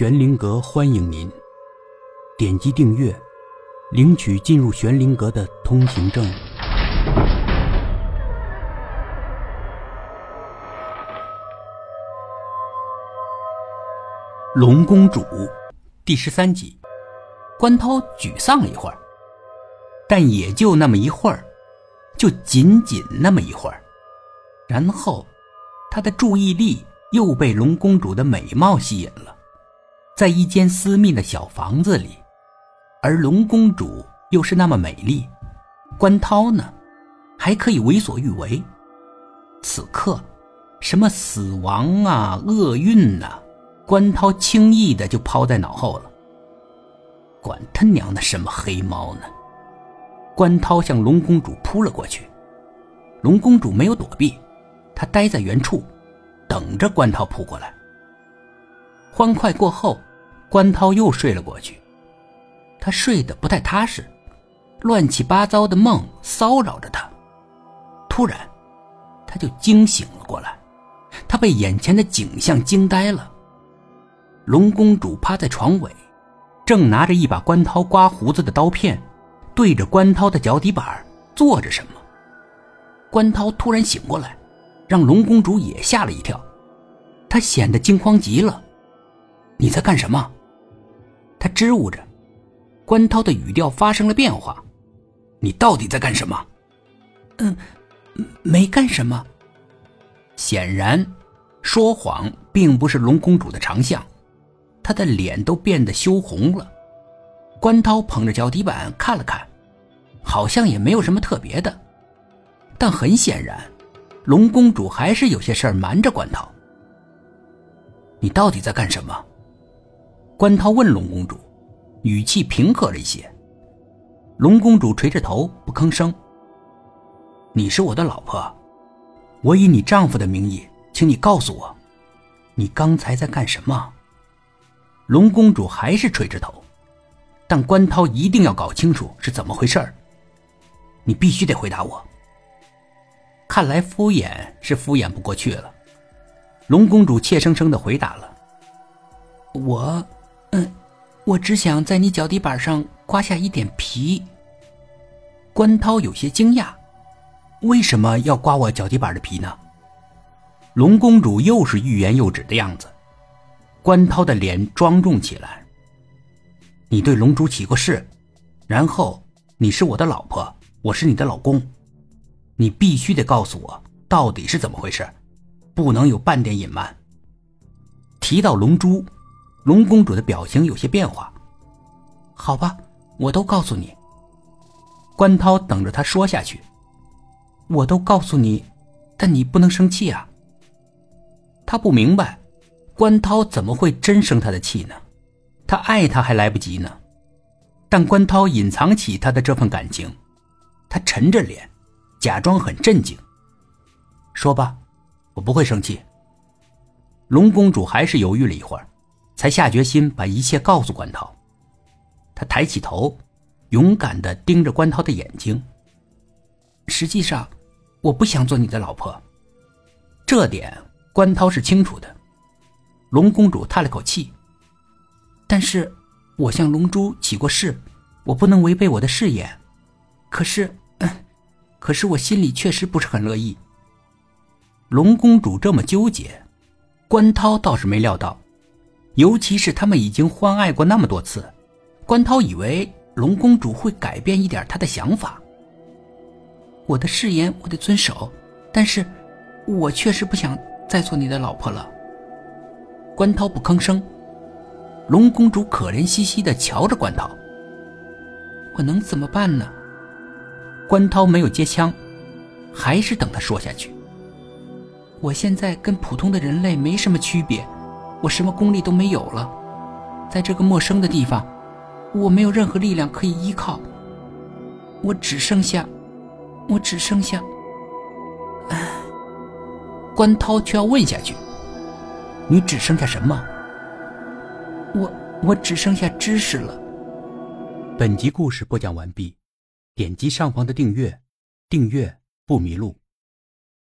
玄灵阁欢迎您，点击订阅，领取进入玄灵阁的通行证。龙公主第十三集，关涛沮丧了一会儿，但也就那么一会儿，就仅仅那么一会儿，然后他的注意力又被龙公主的美貌吸引了。在一间私密的小房子里，而龙公主又是那么美丽，关涛呢，还可以为所欲为。此刻，什么死亡啊、厄运呐，关涛轻易的就抛在脑后了。管他娘的什么黑猫呢！关涛向龙公主扑了过去，龙公主没有躲避，她呆在原处，等着关涛扑过来。欢快过后。关涛又睡了过去，他睡得不太踏实，乱七八糟的梦骚扰着他。突然，他就惊醒了过来，他被眼前的景象惊呆了。龙公主趴在床尾，正拿着一把关涛刮胡子的刀片，对着关涛的脚底板做着什么。关涛突然醒过来，让龙公主也吓了一跳，她显得惊慌极了：“你在干什么？”他支吾着，关涛的语调发生了变化：“你到底在干什么？”“嗯，没干什么。”显然，说谎并不是龙公主的长项，她的脸都变得羞红了。关涛捧着脚底板看了看，好像也没有什么特别的，但很显然，龙公主还是有些事儿瞒着关涛。“你到底在干什么？”关涛问龙公主，语气平和了一些。龙公主垂着头不吭声。你是我的老婆，我以你丈夫的名义，请你告诉我，你刚才在干什么？龙公主还是垂着头，但关涛一定要搞清楚是怎么回事儿你必须得回答我。看来敷衍是敷衍不过去了。龙公主怯生生的回答了：“我。”嗯，我只想在你脚底板上刮下一点皮。关涛有些惊讶，为什么要刮我脚底板的皮呢？龙公主又是欲言又止的样子，关涛的脸庄重起来。你对龙珠起过誓，然后你是我的老婆，我是你的老公，你必须得告诉我到底是怎么回事，不能有半点隐瞒。提到龙珠。龙公主的表情有些变化。好吧，我都告诉你。关涛等着他说下去。我都告诉你，但你不能生气啊。他不明白，关涛怎么会真生他的气呢？他爱他还来不及呢。但关涛隐藏起他的这份感情，他沉着脸，假装很镇静。说吧，我不会生气。龙公主还是犹豫了一会儿。才下决心把一切告诉关涛。他抬起头，勇敢的盯着关涛的眼睛。实际上，我不想做你的老婆，这点关涛是清楚的。龙公主叹了口气。但是，我向龙珠起过誓，我不能违背我的誓言。可是，可是我心里确实不是很乐意。龙公主这么纠结，关涛倒是没料到。尤其是他们已经欢爱过那么多次，关涛以为龙公主会改变一点他的想法。我的誓言我得遵守，但是，我确实不想再做你的老婆了。关涛不吭声，龙公主可怜兮兮的瞧着关涛。我能怎么办呢？关涛没有接枪，还是等他说下去。我现在跟普通的人类没什么区别。我什么功力都没有了，在这个陌生的地方，我没有任何力量可以依靠。我只剩下，我只剩下……关涛却要问下去：“你只剩下什么？”我我只剩下知识了。本集故事播讲完毕，点击上方的订阅，订阅不迷路。